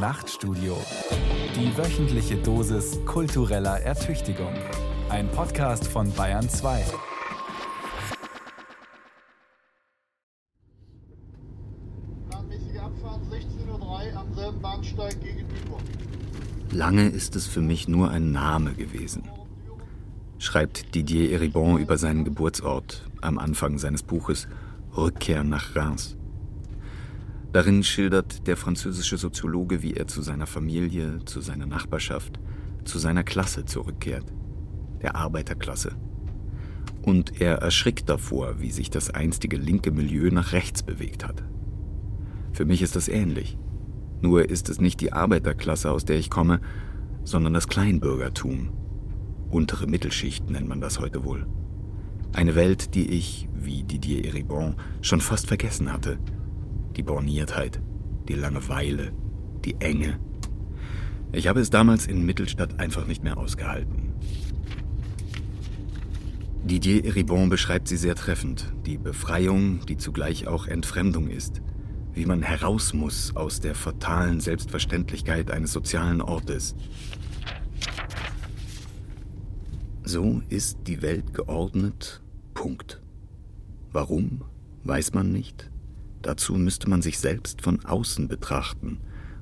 Nachtstudio. Die wöchentliche Dosis kultureller Ertüchtigung. Ein Podcast von Bayern 2. Planmäßige Abfahrt 16.03 Uhr am selben Bahnsteig gegenüber. Lange ist es für mich nur ein Name gewesen, schreibt Didier Eribon über seinen Geburtsort am Anfang seines Buches Rückkehr nach Reims. Darin schildert der französische Soziologe, wie er zu seiner Familie, zu seiner Nachbarschaft, zu seiner Klasse zurückkehrt, der Arbeiterklasse. Und er erschrickt davor, wie sich das einstige linke Milieu nach rechts bewegt hat. Für mich ist das ähnlich. Nur ist es nicht die Arbeiterklasse, aus der ich komme, sondern das Kleinbürgertum. Untere Mittelschicht nennt man das heute wohl. Eine Welt, die ich, wie Didier Eribon, schon fast vergessen hatte – die Borniertheit, die Langeweile, die Enge. Ich habe es damals in Mittelstadt einfach nicht mehr ausgehalten. Didier Eribon beschreibt sie sehr treffend, die Befreiung, die zugleich auch Entfremdung ist, wie man heraus muss aus der fatalen Selbstverständlichkeit eines sozialen Ortes. So ist die Welt geordnet, Punkt. Warum, weiß man nicht, Dazu müsste man sich selbst von außen betrachten,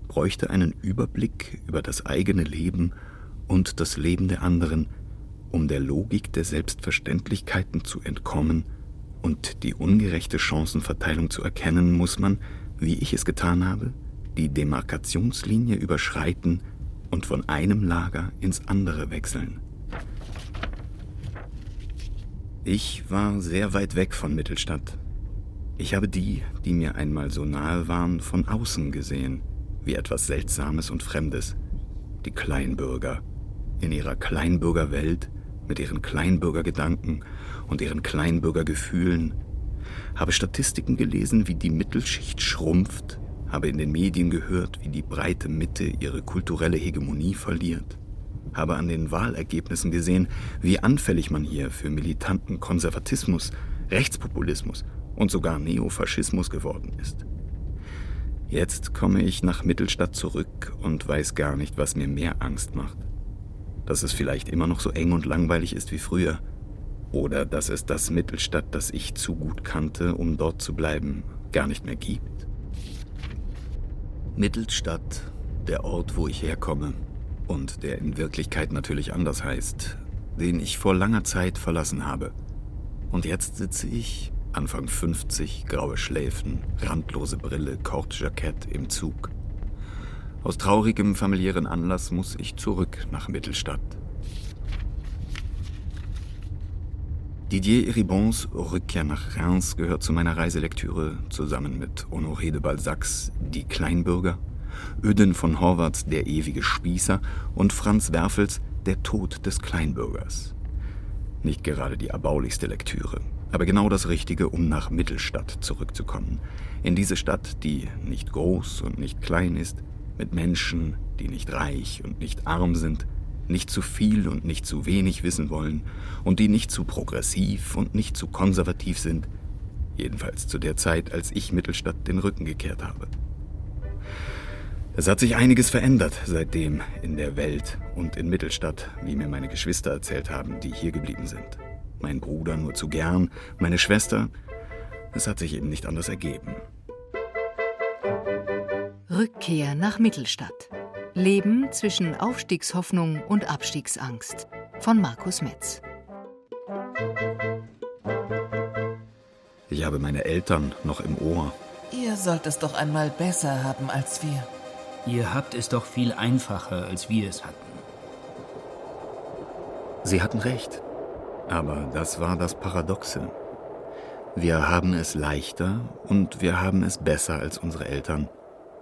bräuchte einen Überblick über das eigene Leben und das Leben der anderen, um der Logik der Selbstverständlichkeiten zu entkommen und die ungerechte Chancenverteilung zu erkennen, muss man, wie ich es getan habe, die Demarkationslinie überschreiten und von einem Lager ins andere wechseln. Ich war sehr weit weg von Mittelstadt, ich habe die, die mir einmal so nahe waren, von außen gesehen, wie etwas Seltsames und Fremdes. Die Kleinbürger. In ihrer Kleinbürgerwelt, mit ihren Kleinbürgergedanken und ihren Kleinbürgergefühlen. Habe Statistiken gelesen, wie die Mittelschicht schrumpft, habe in den Medien gehört, wie die breite Mitte ihre kulturelle Hegemonie verliert, habe an den Wahlergebnissen gesehen, wie anfällig man hier für militanten Konservatismus, Rechtspopulismus und sogar Neofaschismus geworden ist. Jetzt komme ich nach Mittelstadt zurück und weiß gar nicht, was mir mehr Angst macht. Dass es vielleicht immer noch so eng und langweilig ist wie früher. Oder dass es das Mittelstadt, das ich zu gut kannte, um dort zu bleiben, gar nicht mehr gibt. Mittelstadt, der Ort, wo ich herkomme und der in Wirklichkeit natürlich anders heißt, den ich vor langer Zeit verlassen habe. Und jetzt sitze ich Anfang 50, graue Schläfen, randlose Brille, Kordjackett im Zug. Aus traurigem familiären Anlass muss ich zurück nach Mittelstadt. Didier Eribons Rückkehr nach Reims gehört zu meiner Reiselektüre zusammen mit Honoré de Balzacs Die Kleinbürger, Öden von Horvaths Der ewige Spießer und Franz Werfels Der Tod des Kleinbürgers. Nicht gerade die erbaulichste Lektüre, aber genau das Richtige, um nach Mittelstadt zurückzukommen. In diese Stadt, die nicht groß und nicht klein ist, mit Menschen, die nicht reich und nicht arm sind, nicht zu viel und nicht zu wenig wissen wollen und die nicht zu progressiv und nicht zu konservativ sind, jedenfalls zu der Zeit, als ich Mittelstadt den Rücken gekehrt habe. Es hat sich einiges verändert seitdem in der Welt und in Mittelstadt, wie mir meine Geschwister erzählt haben, die hier geblieben sind mein Bruder nur zu gern, meine Schwester. Es hat sich eben nicht anders ergeben. Rückkehr nach Mittelstadt. Leben zwischen Aufstiegshoffnung und Abstiegsangst. Von Markus Metz. Ich habe meine Eltern noch im Ohr. Ihr sollt es doch einmal besser haben als wir. Ihr habt es doch viel einfacher, als wir es hatten. Sie hatten recht. Aber das war das Paradoxe. Wir haben es leichter und wir haben es besser als unsere Eltern.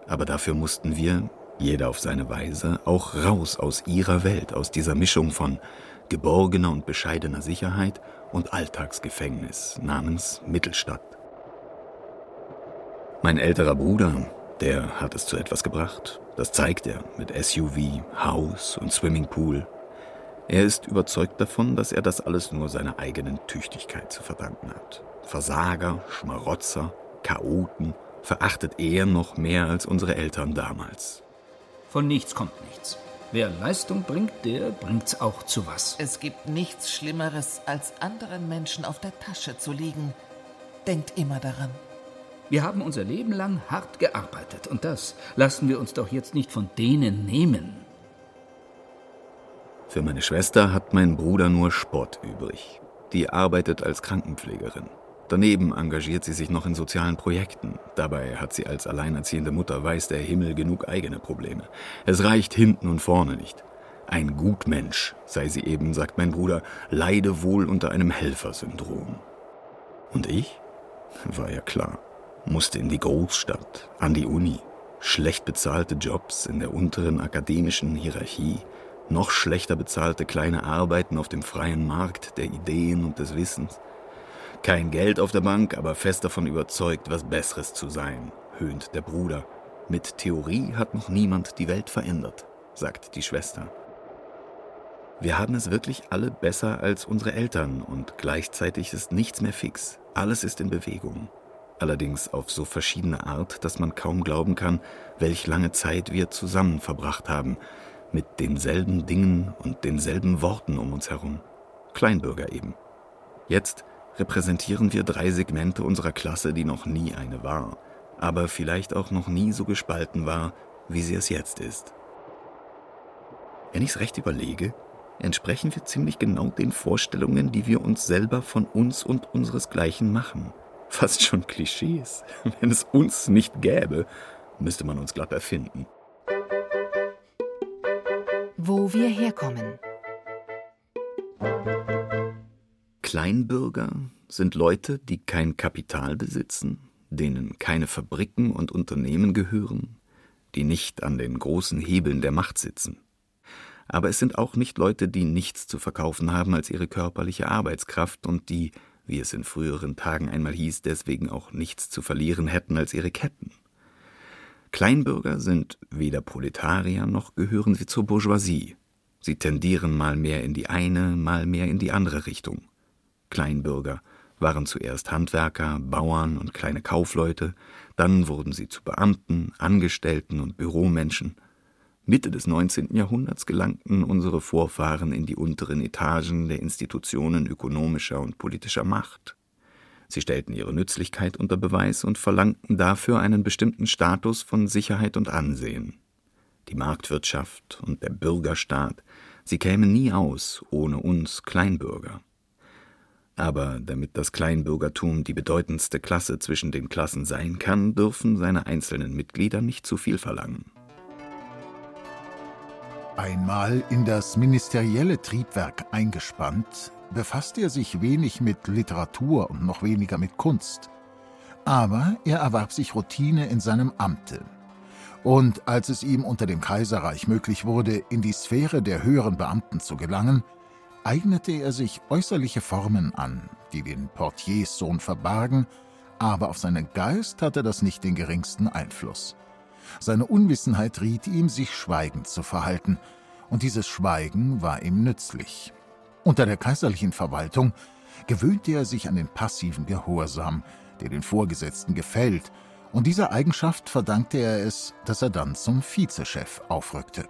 Aber dafür mussten wir, jeder auf seine Weise, auch raus aus ihrer Welt, aus dieser Mischung von geborgener und bescheidener Sicherheit und Alltagsgefängnis namens Mittelstadt. Mein älterer Bruder, der hat es zu etwas gebracht. Das zeigt er mit SUV, Haus und Swimmingpool, er ist überzeugt davon, dass er das alles nur seiner eigenen Tüchtigkeit zu verdanken hat. Versager, Schmarotzer, Chaoten verachtet er noch mehr als unsere Eltern damals. Von nichts kommt nichts. Wer Leistung bringt, der bringt's auch zu was. Es gibt nichts Schlimmeres, als anderen Menschen auf der Tasche zu liegen. Denkt immer daran. Wir haben unser Leben lang hart gearbeitet und das lassen wir uns doch jetzt nicht von denen nehmen. Für meine Schwester hat mein Bruder nur Sport übrig. Die arbeitet als Krankenpflegerin. Daneben engagiert sie sich noch in sozialen Projekten. Dabei hat sie als alleinerziehende Mutter weiß der Himmel genug eigene Probleme. Es reicht hinten und vorne nicht. Ein Gutmensch sei sie eben, sagt mein Bruder, leide wohl unter einem Helfersyndrom. Und ich? War ja klar. Musste in die Großstadt, an die Uni. Schlecht bezahlte Jobs in der unteren akademischen Hierarchie. Noch schlechter bezahlte kleine Arbeiten auf dem freien Markt der Ideen und des Wissens. Kein Geld auf der Bank, aber fest davon überzeugt, was Besseres zu sein, höhnt der Bruder. Mit Theorie hat noch niemand die Welt verändert, sagt die Schwester. Wir haben es wirklich alle besser als unsere Eltern und gleichzeitig ist nichts mehr fix. Alles ist in Bewegung. Allerdings auf so verschiedene Art, dass man kaum glauben kann, welch lange Zeit wir zusammen verbracht haben, mit denselben Dingen und denselben Worten um uns herum. Kleinbürger eben. Jetzt repräsentieren wir drei Segmente unserer Klasse, die noch nie eine war, aber vielleicht auch noch nie so gespalten war, wie sie es jetzt ist. Wenn ich es recht überlege, entsprechen wir ziemlich genau den Vorstellungen, die wir uns selber von uns und unseresgleichen machen. Fast schon Klischees. Wenn es uns nicht gäbe, müsste man uns glatt erfinden. Wo wir herkommen. Kleinbürger sind Leute, die kein Kapital besitzen, denen keine Fabriken und Unternehmen gehören, die nicht an den großen Hebeln der Macht sitzen. Aber es sind auch nicht Leute, die nichts zu verkaufen haben als ihre körperliche Arbeitskraft und die, wie es in früheren Tagen einmal hieß, deswegen auch nichts zu verlieren hätten als ihre Ketten. Kleinbürger sind weder Proletarier noch gehören sie zur Bourgeoisie. Sie tendieren mal mehr in die eine, mal mehr in die andere Richtung. Kleinbürger waren zuerst Handwerker, Bauern und kleine Kaufleute, dann wurden sie zu Beamten, Angestellten und Büromenschen. Mitte des 19. Jahrhunderts gelangten unsere Vorfahren in die unteren Etagen der Institutionen ökonomischer und politischer Macht. Sie stellten ihre Nützlichkeit unter Beweis und verlangten dafür einen bestimmten Status von Sicherheit und Ansehen. Die Marktwirtschaft und der Bürgerstaat, sie kämen nie aus ohne uns Kleinbürger. Aber damit das Kleinbürgertum die bedeutendste Klasse zwischen den Klassen sein kann, dürfen seine einzelnen Mitglieder nicht zu viel verlangen. Einmal in das ministerielle Triebwerk eingespannt, befasste er sich wenig mit Literatur und noch weniger mit Kunst. Aber er erwarb sich Routine in seinem Amte. Und als es ihm unter dem Kaiserreich möglich wurde, in die Sphäre der höheren Beamten zu gelangen, eignete er sich äußerliche Formen an, die den Portierssohn verbargen, aber auf seinen Geist hatte das nicht den geringsten Einfluss. Seine Unwissenheit riet ihm, sich schweigend zu verhalten, und dieses Schweigen war ihm nützlich. Unter der kaiserlichen Verwaltung gewöhnte er sich an den passiven Gehorsam, der den Vorgesetzten gefällt, und dieser Eigenschaft verdankte er es, dass er dann zum Vizechef aufrückte.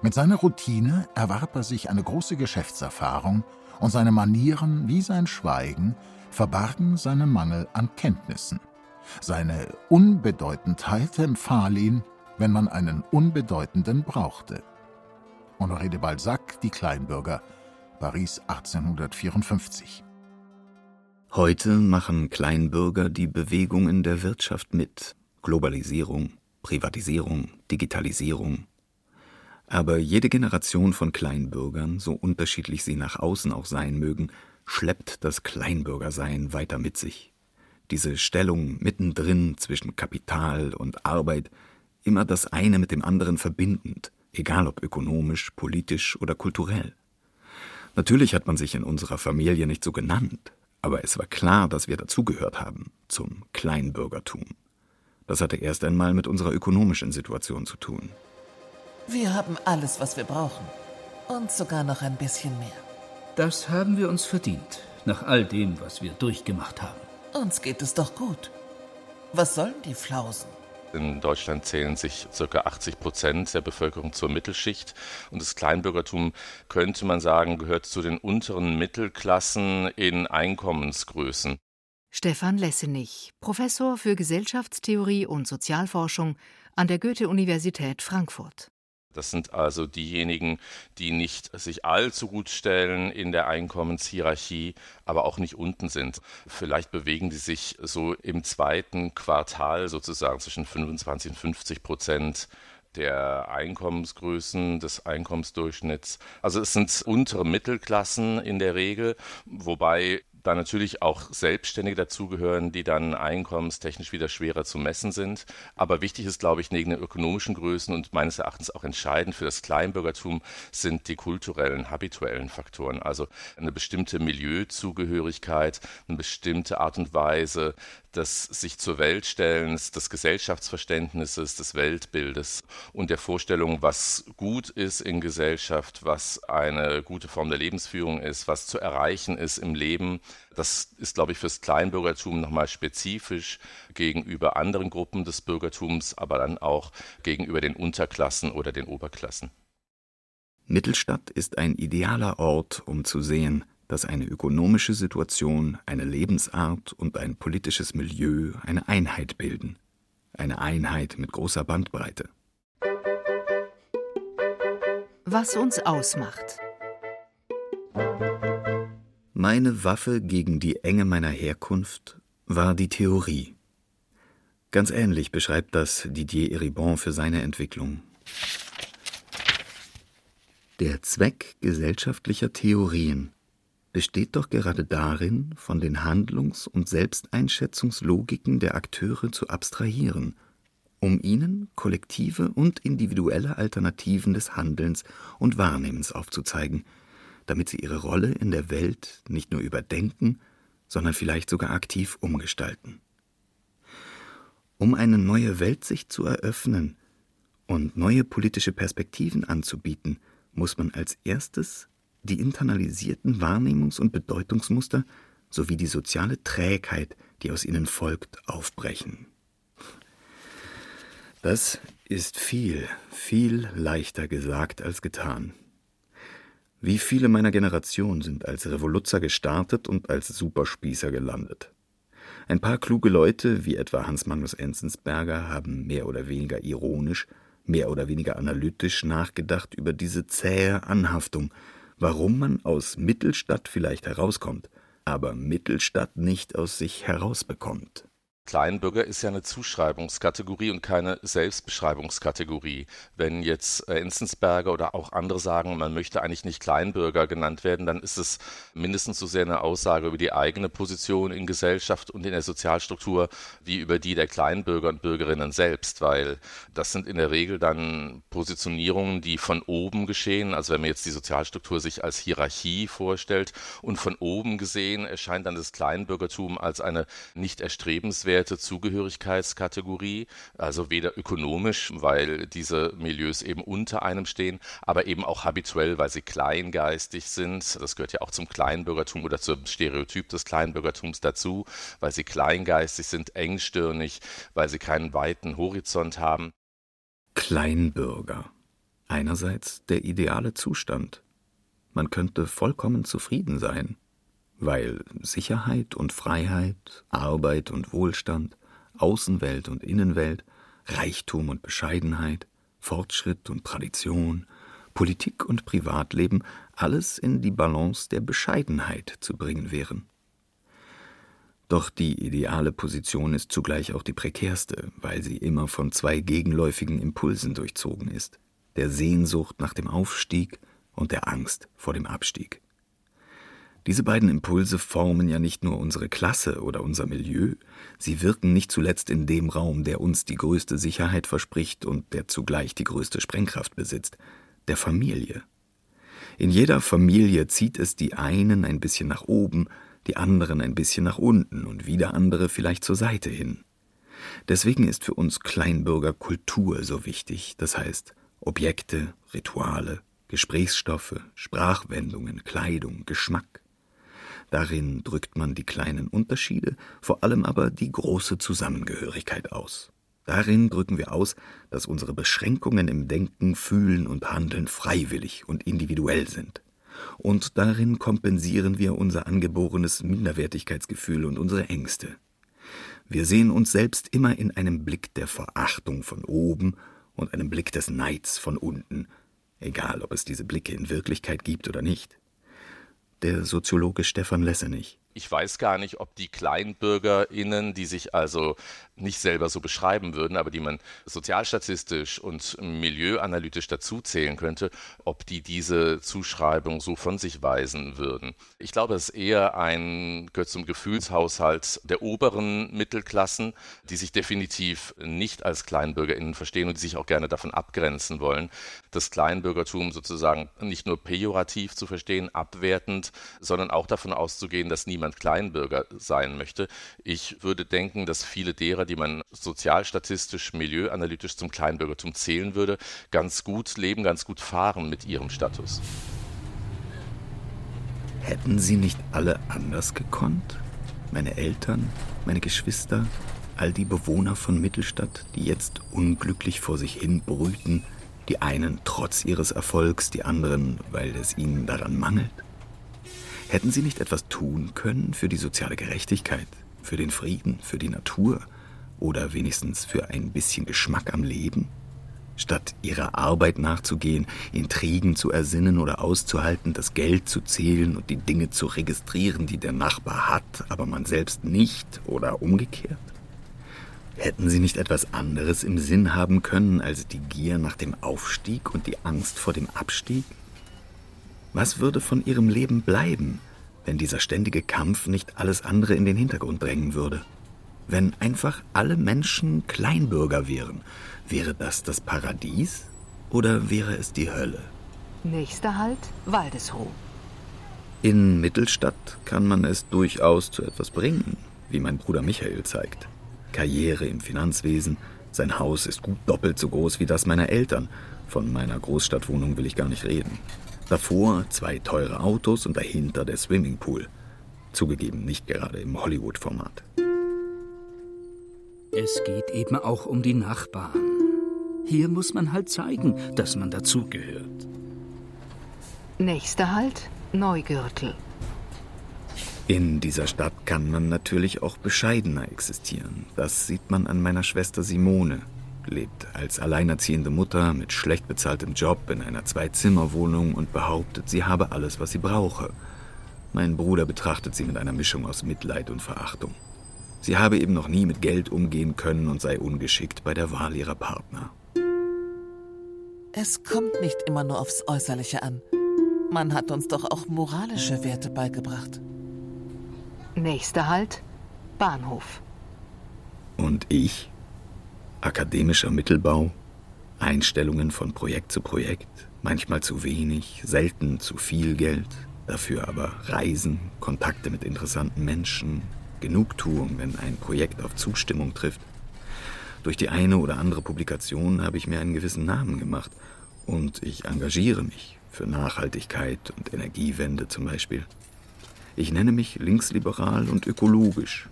Mit seiner Routine erwarb er sich eine große Geschäftserfahrung und seine Manieren wie sein Schweigen verbargen seinen Mangel an Kenntnissen. Seine Unbedeutendheit empfahl ihn, wenn man einen Unbedeutenden brauchte. Honoré de Balzac, Die Kleinbürger, Paris 1854. Heute machen Kleinbürger die Bewegungen der Wirtschaft mit. Globalisierung, Privatisierung, Digitalisierung, aber jede Generation von Kleinbürgern, so unterschiedlich sie nach außen auch sein mögen, schleppt das Kleinbürgersein weiter mit sich. Diese Stellung mittendrin zwischen Kapital und Arbeit, immer das eine mit dem anderen verbindend, egal ob ökonomisch, politisch oder kulturell. Natürlich hat man sich in unserer Familie nicht so genannt, aber es war klar, dass wir dazugehört haben zum Kleinbürgertum. Das hatte erst einmal mit unserer ökonomischen Situation zu tun. Wir haben alles, was wir brauchen. Und sogar noch ein bisschen mehr. Das haben wir uns verdient, nach all dem, was wir durchgemacht haben. Uns geht es doch gut. Was sollen die Flausen? In Deutschland zählen sich ca. 80 Prozent der Bevölkerung zur Mittelschicht. Und das Kleinbürgertum, könnte man sagen, gehört zu den unteren Mittelklassen in Einkommensgrößen. Stefan Lessenich, Professor für Gesellschaftstheorie und Sozialforschung an der Goethe-Universität Frankfurt. Das sind also diejenigen, die nicht sich allzu gut stellen in der Einkommenshierarchie, aber auch nicht unten sind. Vielleicht bewegen die sich so im zweiten Quartal sozusagen zwischen 25 und 50 Prozent der Einkommensgrößen, des Einkommensdurchschnitts. Also es sind untere Mittelklassen in der Regel, wobei da natürlich auch Selbstständige dazugehören, die dann einkommenstechnisch wieder schwerer zu messen sind. Aber wichtig ist, glaube ich, neben den ökonomischen Größen und meines Erachtens auch entscheidend für das Kleinbürgertum sind die kulturellen, habituellen Faktoren. Also eine bestimmte Milieuzugehörigkeit, eine bestimmte Art und Weise des sich zur Welt stellens, des Gesellschaftsverständnisses, des Weltbildes und der Vorstellung, was gut ist in Gesellschaft, was eine gute Form der Lebensführung ist, was zu erreichen ist im Leben. Das ist, glaube ich, fürs Kleinbürgertum nochmal spezifisch gegenüber anderen Gruppen des Bürgertums, aber dann auch gegenüber den Unterklassen oder den Oberklassen. Mittelstadt ist ein idealer Ort, um zu sehen, dass eine ökonomische Situation, eine Lebensart und ein politisches Milieu eine Einheit bilden. Eine Einheit mit großer Bandbreite. Was uns ausmacht. Meine Waffe gegen die Enge meiner Herkunft war die Theorie. Ganz ähnlich beschreibt das Didier Eribon für seine Entwicklung. Der Zweck gesellschaftlicher Theorien besteht doch gerade darin, von den Handlungs- und Selbsteinschätzungslogiken der Akteure zu abstrahieren, um ihnen kollektive und individuelle Alternativen des Handelns und Wahrnehmens aufzuzeigen, damit sie ihre Rolle in der Welt nicht nur überdenken, sondern vielleicht sogar aktiv umgestalten. Um eine neue Weltsicht zu eröffnen und neue politische Perspektiven anzubieten, muss man als erstes die internalisierten Wahrnehmungs- und Bedeutungsmuster sowie die soziale Trägheit, die aus ihnen folgt, aufbrechen. Das ist viel, viel leichter gesagt als getan. Wie viele meiner Generation sind als Revoluzer gestartet und als Superspießer gelandet. Ein paar kluge Leute, wie etwa Hans Magnus Enzensberger, haben mehr oder weniger ironisch, mehr oder weniger analytisch nachgedacht über diese zähe Anhaftung, warum man aus Mittelstadt vielleicht herauskommt, aber Mittelstadt nicht aus sich herausbekommt. Kleinbürger ist ja eine Zuschreibungskategorie und keine Selbstbeschreibungskategorie. Wenn jetzt äh, Enzensberger oder auch andere sagen, man möchte eigentlich nicht Kleinbürger genannt werden, dann ist es mindestens so sehr eine Aussage über die eigene Position in Gesellschaft und in der Sozialstruktur wie über die der Kleinbürger und Bürgerinnen selbst, weil das sind in der Regel dann Positionierungen, die von oben geschehen. Also wenn man jetzt die Sozialstruktur sich als Hierarchie vorstellt und von oben gesehen erscheint dann das Kleinbürgertum als eine nicht erstrebenswerte nennenswerte Zugehörigkeitskategorie, also weder ökonomisch, weil diese Milieus eben unter einem stehen, aber eben auch habituell, weil sie kleingeistig sind. Das gehört ja auch zum Kleinbürgertum oder zum Stereotyp des Kleinbürgertums dazu, weil sie kleingeistig sind, engstirnig, weil sie keinen weiten Horizont haben. Kleinbürger. Einerseits der ideale Zustand. Man könnte vollkommen zufrieden sein weil Sicherheit und Freiheit, Arbeit und Wohlstand, Außenwelt und Innenwelt, Reichtum und Bescheidenheit, Fortschritt und Tradition, Politik und Privatleben alles in die Balance der Bescheidenheit zu bringen wären. Doch die ideale Position ist zugleich auch die prekärste, weil sie immer von zwei gegenläufigen Impulsen durchzogen ist, der Sehnsucht nach dem Aufstieg und der Angst vor dem Abstieg. Diese beiden Impulse formen ja nicht nur unsere Klasse oder unser Milieu, sie wirken nicht zuletzt in dem Raum, der uns die größte Sicherheit verspricht und der zugleich die größte Sprengkraft besitzt, der Familie. In jeder Familie zieht es die einen ein bisschen nach oben, die anderen ein bisschen nach unten und wieder andere vielleicht zur Seite hin. Deswegen ist für uns Kleinbürger Kultur so wichtig, das heißt Objekte, Rituale, Gesprächsstoffe, Sprachwendungen, Kleidung, Geschmack. Darin drückt man die kleinen Unterschiede, vor allem aber die große Zusammengehörigkeit aus. Darin drücken wir aus, dass unsere Beschränkungen im Denken, Fühlen und Handeln freiwillig und individuell sind. Und darin kompensieren wir unser angeborenes Minderwertigkeitsgefühl und unsere Ängste. Wir sehen uns selbst immer in einem Blick der Verachtung von oben und einem Blick des Neids von unten, egal ob es diese Blicke in Wirklichkeit gibt oder nicht. Der Soziologe Stefan Lessenich ich weiß gar nicht, ob die KleinbürgerInnen, die sich also nicht selber so beschreiben würden, aber die man sozialstatistisch und milieuanalytisch dazu zählen könnte, ob die diese Zuschreibung so von sich weisen würden. Ich glaube, es ist eher ein gehört zum Gefühlshaushalt der oberen Mittelklassen, die sich definitiv nicht als KleinbürgerInnen verstehen und die sich auch gerne davon abgrenzen wollen. Das Kleinbürgertum sozusagen nicht nur pejorativ zu verstehen, abwertend, sondern auch davon auszugehen, dass niemand Kleinbürger sein möchte. Ich würde denken, dass viele derer, die man sozialstatistisch, milieuanalytisch zum Kleinbürgertum zählen würde, ganz gut leben, ganz gut fahren mit ihrem Status. Hätten sie nicht alle anders gekonnt? Meine Eltern, meine Geschwister, all die Bewohner von Mittelstadt, die jetzt unglücklich vor sich hin brüten, die einen trotz ihres Erfolgs, die anderen, weil es ihnen daran mangelt? Hätten Sie nicht etwas tun können für die soziale Gerechtigkeit, für den Frieden, für die Natur oder wenigstens für ein bisschen Geschmack am Leben? Statt Ihrer Arbeit nachzugehen, Intrigen zu ersinnen oder auszuhalten, das Geld zu zählen und die Dinge zu registrieren, die der Nachbar hat, aber man selbst nicht oder umgekehrt? Hätten Sie nicht etwas anderes im Sinn haben können als die Gier nach dem Aufstieg und die Angst vor dem Abstieg? Was würde von ihrem Leben bleiben, wenn dieser ständige Kampf nicht alles andere in den Hintergrund drängen würde? Wenn einfach alle Menschen Kleinbürger wären, wäre das das Paradies oder wäre es die Hölle? Nächster Halt Waldesruh. In Mittelstadt kann man es durchaus zu etwas bringen, wie mein Bruder Michael zeigt. Karriere im Finanzwesen, sein Haus ist gut doppelt so groß wie das meiner Eltern. Von meiner Großstadtwohnung will ich gar nicht reden. Davor zwei teure Autos und dahinter der Swimmingpool. Zugegeben nicht gerade im Hollywood-Format. Es geht eben auch um die Nachbarn. Hier muss man halt zeigen, dass man dazugehört. Nächster Halt Neugürtel. In dieser Stadt kann man natürlich auch bescheidener existieren. Das sieht man an meiner Schwester Simone, lebt als alleinerziehende Mutter mit schlecht bezahltem Job in einer Zwei-Zimmer-Wohnung und behauptet, sie habe alles, was sie brauche. Mein Bruder betrachtet sie mit einer Mischung aus Mitleid und Verachtung. Sie habe eben noch nie mit Geld umgehen können und sei ungeschickt bei der Wahl ihrer Partner. Es kommt nicht immer nur aufs Äußerliche an. Man hat uns doch auch moralische Werte beigebracht. Nächster Halt Bahnhof. Und ich? akademischer Mittelbau, Einstellungen von Projekt zu Projekt, manchmal zu wenig, selten zu viel Geld, dafür aber Reisen, Kontakte mit interessanten Menschen, Genugtuung, wenn ein Projekt auf Zustimmung trifft. Durch die eine oder andere Publikation habe ich mir einen gewissen Namen gemacht und ich engagiere mich für Nachhaltigkeit und Energiewende zum Beispiel. Ich nenne mich linksliberal und ökologisch.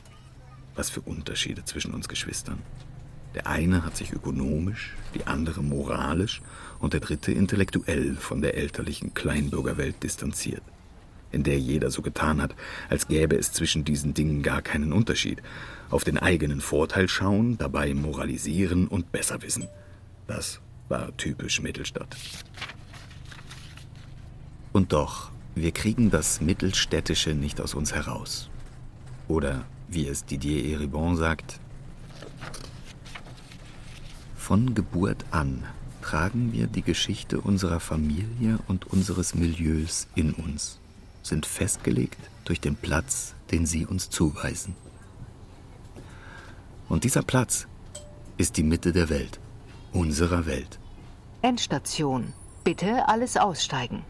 Was für Unterschiede zwischen uns Geschwistern. Der eine hat sich ökonomisch, die andere moralisch und der dritte intellektuell von der elterlichen Kleinbürgerwelt distanziert, in der jeder so getan hat, als gäbe es zwischen diesen Dingen gar keinen Unterschied, auf den eigenen Vorteil schauen, dabei moralisieren und besser wissen. Das war typisch Mittelstadt. Und doch, wir kriegen das Mittelstädtische nicht aus uns heraus. Oder, wie es Didier Eribon sagt, von Geburt an tragen wir die Geschichte unserer Familie und unseres Milieus in uns, sind festgelegt durch den Platz, den sie uns zuweisen. Und dieser Platz ist die Mitte der Welt, unserer Welt. Endstation. Bitte alles aussteigen.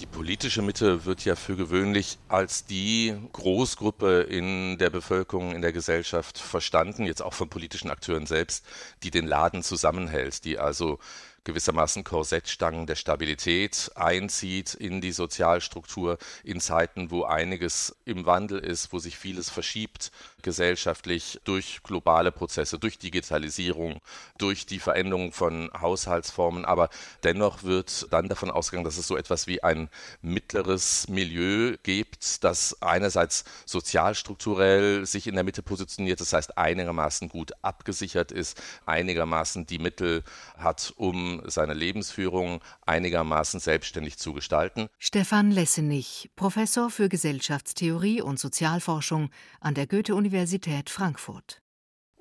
Die politische Mitte wird ja für gewöhnlich als die Großgruppe in der Bevölkerung, in der Gesellschaft verstanden, jetzt auch von politischen Akteuren selbst, die den Laden zusammenhält, die also gewissermaßen Korsettstangen der Stabilität einzieht in die Sozialstruktur in Zeiten, wo einiges im Wandel ist, wo sich vieles verschiebt gesellschaftlich durch globale Prozesse, durch Digitalisierung, durch die Veränderung von Haushaltsformen. Aber dennoch wird dann davon ausgegangen, dass es so etwas wie ein mittleres Milieu gibt, das einerseits sozialstrukturell sich in der Mitte positioniert, das heißt einigermaßen gut abgesichert ist, einigermaßen die Mittel hat, um seine Lebensführung einigermaßen selbstständig zu gestalten. Stefan Lessenich, Professor für Gesellschaftstheorie und Sozialforschung an der Goethe-Universität Frankfurt.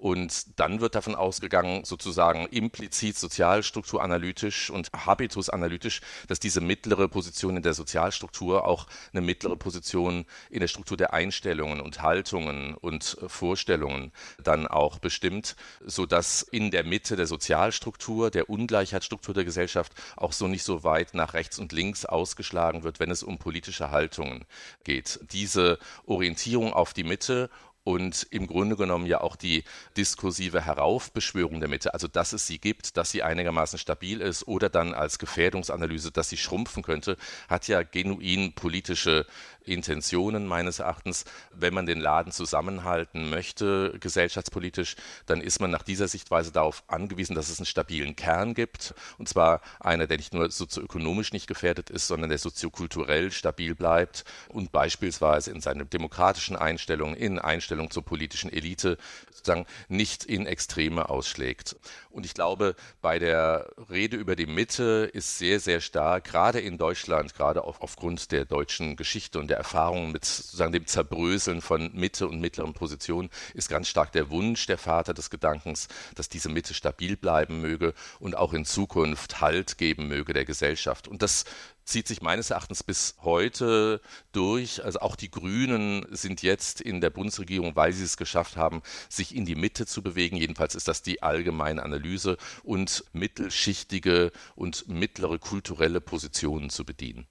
Und dann wird davon ausgegangen, sozusagen implizit sozialstrukturanalytisch und habitusanalytisch, dass diese mittlere Position in der Sozialstruktur auch eine mittlere Position in der Struktur der Einstellungen und Haltungen und Vorstellungen dann auch bestimmt, sodass in der Mitte der Sozialstruktur, der Ungleichheitsstruktur der Gesellschaft auch so nicht so weit nach rechts und links ausgeschlagen wird, wenn es um politische Haltungen geht. Diese Orientierung auf die Mitte und im Grunde genommen ja auch die diskursive Heraufbeschwörung der Mitte, also dass es sie gibt, dass sie einigermaßen stabil ist oder dann als Gefährdungsanalyse, dass sie schrumpfen könnte, hat ja genuin politische Intentionen meines Erachtens. Wenn man den Laden zusammenhalten möchte, gesellschaftspolitisch, dann ist man nach dieser Sichtweise darauf angewiesen, dass es einen stabilen Kern gibt. Und zwar einer, der nicht nur sozioökonomisch nicht gefährdet ist, sondern der soziokulturell stabil bleibt und beispielsweise in seinen demokratischen Einstellungen, in Einstellungen zur politischen Elite sozusagen nicht in Extreme ausschlägt. Und ich glaube, bei der Rede über die Mitte ist sehr, sehr stark, gerade in Deutschland, gerade auf, aufgrund der deutschen Geschichte und der Erfahrung mit sozusagen dem Zerbröseln von Mitte und mittleren Positionen ist ganz stark der Wunsch der Vater des Gedankens, dass diese Mitte stabil bleiben möge und auch in Zukunft Halt geben möge der Gesellschaft. Und das zieht sich meines Erachtens bis heute durch. Also auch die Grünen sind jetzt in der Bundesregierung, weil sie es geschafft haben, sich in die Mitte zu bewegen. Jedenfalls ist das die allgemeine Analyse und mittelschichtige und mittlere kulturelle Positionen zu bedienen.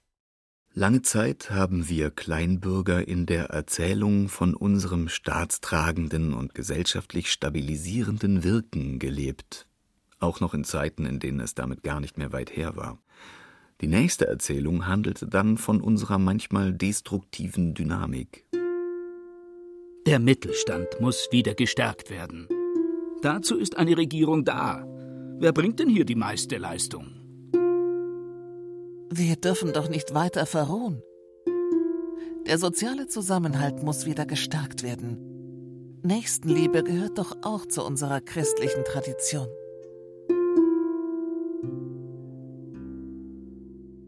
Lange Zeit haben wir Kleinbürger in der Erzählung von unserem staatstragenden und gesellschaftlich stabilisierenden Wirken gelebt, auch noch in Zeiten, in denen es damit gar nicht mehr weit her war. Die nächste Erzählung handelte dann von unserer manchmal destruktiven Dynamik. Der Mittelstand muss wieder gestärkt werden. Dazu ist eine Regierung da. Wer bringt denn hier die meiste Leistung? Wir dürfen doch nicht weiter verruhen. Der soziale Zusammenhalt muss wieder gestärkt werden. Nächstenliebe gehört doch auch zu unserer christlichen Tradition.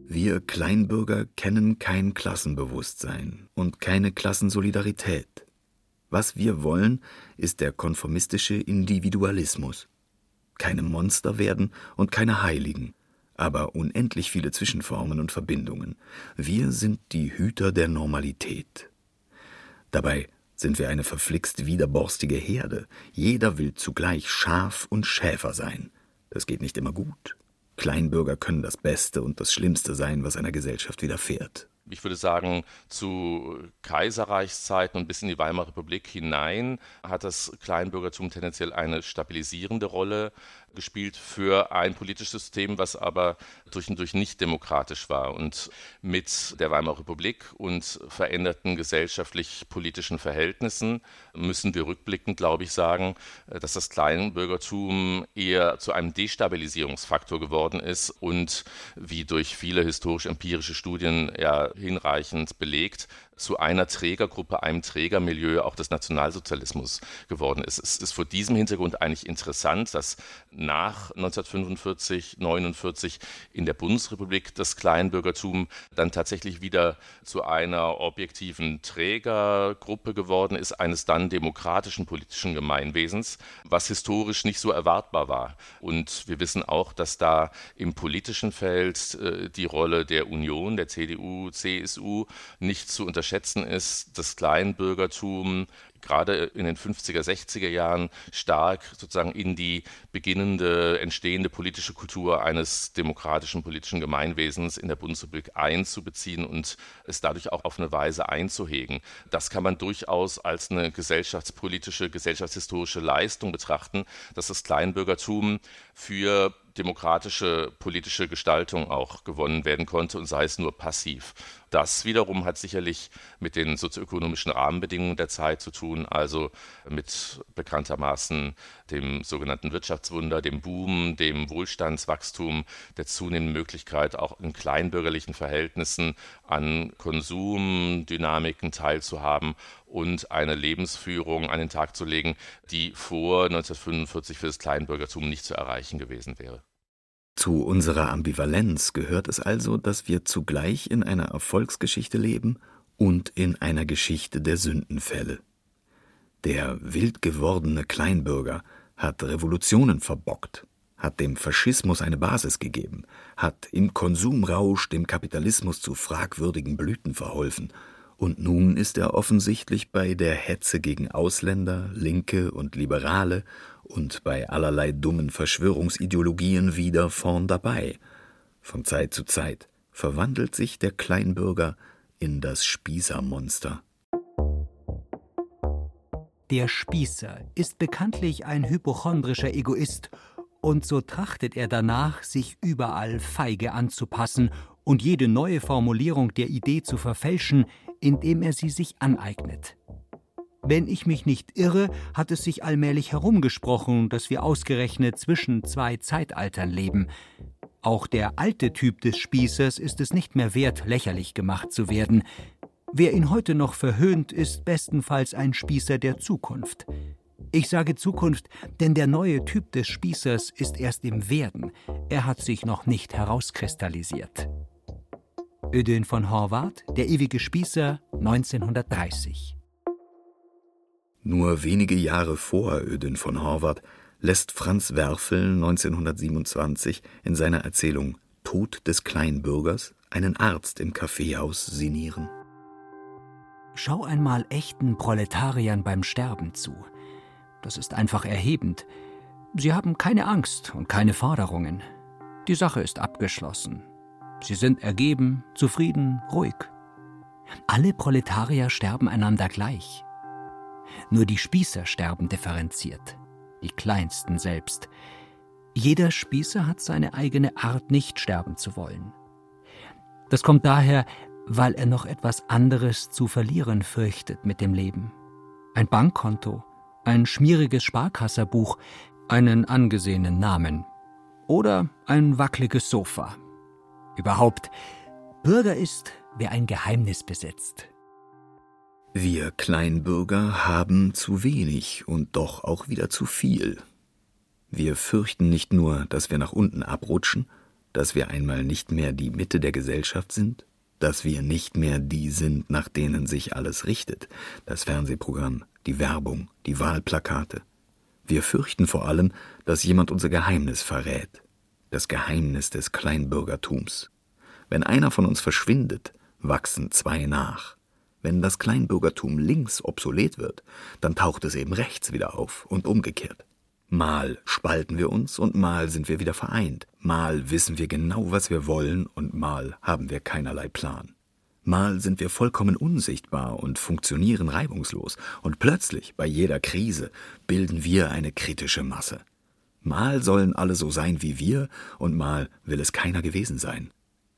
Wir Kleinbürger kennen kein Klassenbewusstsein und keine Klassensolidarität. Was wir wollen, ist der konformistische Individualismus. Keine Monster werden und keine Heiligen aber unendlich viele Zwischenformen und Verbindungen. Wir sind die Hüter der Normalität. Dabei sind wir eine verflixt widerborstige Herde. Jeder will zugleich Schaf und Schäfer sein. Das geht nicht immer gut. Kleinbürger können das Beste und das Schlimmste sein, was einer Gesellschaft widerfährt ich würde sagen, zu Kaiserreichszeiten und bis in die Weimarer Republik hinein hat das Kleinbürgertum tendenziell eine stabilisierende Rolle gespielt für ein politisches System, was aber durch und durch nicht demokratisch war. Und mit der Weimarer Republik und veränderten gesellschaftlich-politischen Verhältnissen müssen wir rückblickend, glaube ich, sagen, dass das Kleinbürgertum eher zu einem Destabilisierungsfaktor geworden ist und wie durch viele historisch-empirische Studien ja hinreichend belegt, zu einer Trägergruppe, einem Trägermilieu auch des Nationalsozialismus geworden ist. Es ist vor diesem Hintergrund eigentlich interessant, dass nach 1945, 49 in der Bundesrepublik das Kleinbürgertum dann tatsächlich wieder zu einer objektiven Trägergruppe geworden ist, eines dann demokratischen politischen Gemeinwesens, was historisch nicht so erwartbar war. Und wir wissen auch, dass da im politischen Feld äh, die Rolle der Union, der CDU, CSU nicht zu unterschätzen ist. Das Kleinbürgertum gerade in den 50er, 60er Jahren stark sozusagen in die beginnende, entstehende politische Kultur eines demokratischen politischen Gemeinwesens in der Bundesrepublik einzubeziehen und es dadurch auch auf eine Weise einzuhegen. Das kann man durchaus als eine gesellschaftspolitische, gesellschaftshistorische Leistung betrachten, dass das Kleinbürgertum für demokratische politische Gestaltung auch gewonnen werden konnte und sei es nur passiv. Das wiederum hat sicherlich mit den sozioökonomischen Rahmenbedingungen der Zeit zu tun, also mit bekanntermaßen dem sogenannten Wirtschaftswunder, dem Boom, dem Wohlstandswachstum, der zunehmenden Möglichkeit, auch in kleinbürgerlichen Verhältnissen an Konsumdynamiken teilzuhaben und eine Lebensführung an den Tag zu legen, die vor 1945 für das Kleinbürgertum nicht zu erreichen gewesen wäre. Zu unserer Ambivalenz gehört es also, dass wir zugleich in einer Erfolgsgeschichte leben und in einer Geschichte der Sündenfälle. Der wild gewordene Kleinbürger hat Revolutionen verbockt, hat dem Faschismus eine Basis gegeben, hat im Konsumrausch dem Kapitalismus zu fragwürdigen Blüten verholfen, und nun ist er offensichtlich bei der Hetze gegen Ausländer, Linke und Liberale und bei allerlei dummen Verschwörungsideologien wieder vorn dabei. Von Zeit zu Zeit verwandelt sich der Kleinbürger in das Spießermonster. Der Spießer ist bekanntlich ein hypochondrischer Egoist, und so trachtet er danach, sich überall feige anzupassen und jede neue Formulierung der Idee zu verfälschen, indem er sie sich aneignet. Wenn ich mich nicht irre, hat es sich allmählich herumgesprochen, dass wir ausgerechnet zwischen zwei Zeitaltern leben. Auch der alte Typ des Spießers ist es nicht mehr wert, lächerlich gemacht zu werden. Wer ihn heute noch verhöhnt, ist bestenfalls ein Spießer der Zukunft. Ich sage Zukunft, denn der neue Typ des Spießers ist erst im Werden. Er hat sich noch nicht herauskristallisiert. Ödön von Horvath, Der ewige Spießer, 1930. Nur wenige Jahre vor Ödön von Horvath lässt Franz Werfel 1927 in seiner Erzählung Tod des Kleinbürgers einen Arzt im Kaffeehaus sinnieren. Schau einmal echten Proletariern beim Sterben zu. Das ist einfach erhebend. Sie haben keine Angst und keine Forderungen. Die Sache ist abgeschlossen. Sie sind ergeben, zufrieden, ruhig. Alle Proletarier sterben einander gleich. Nur die Spießer sterben differenziert, die kleinsten selbst. Jeder Spießer hat seine eigene Art, nicht sterben zu wollen. Das kommt daher, weil er noch etwas anderes zu verlieren fürchtet mit dem Leben. Ein Bankkonto, ein schmieriges Sparkasserbuch, einen angesehenen Namen oder ein wackeliges Sofa. Überhaupt, Bürger ist, wer ein Geheimnis besitzt. Wir Kleinbürger haben zu wenig und doch auch wieder zu viel. Wir fürchten nicht nur, dass wir nach unten abrutschen, dass wir einmal nicht mehr die Mitte der Gesellschaft sind, dass wir nicht mehr die sind, nach denen sich alles richtet, das Fernsehprogramm, die Werbung, die Wahlplakate. Wir fürchten vor allem, dass jemand unser Geheimnis verrät, das Geheimnis des Kleinbürgertums. Wenn einer von uns verschwindet, wachsen zwei nach. Wenn das Kleinbürgertum links obsolet wird, dann taucht es eben rechts wieder auf und umgekehrt. Mal spalten wir uns und mal sind wir wieder vereint. Mal wissen wir genau, was wir wollen und mal haben wir keinerlei Plan. Mal sind wir vollkommen unsichtbar und funktionieren reibungslos und plötzlich bei jeder Krise bilden wir eine kritische Masse. Mal sollen alle so sein wie wir und mal will es keiner gewesen sein.